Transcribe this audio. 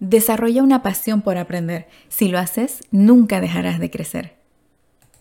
Desarrolla una pasión por aprender. Si lo haces, nunca dejarás de crecer.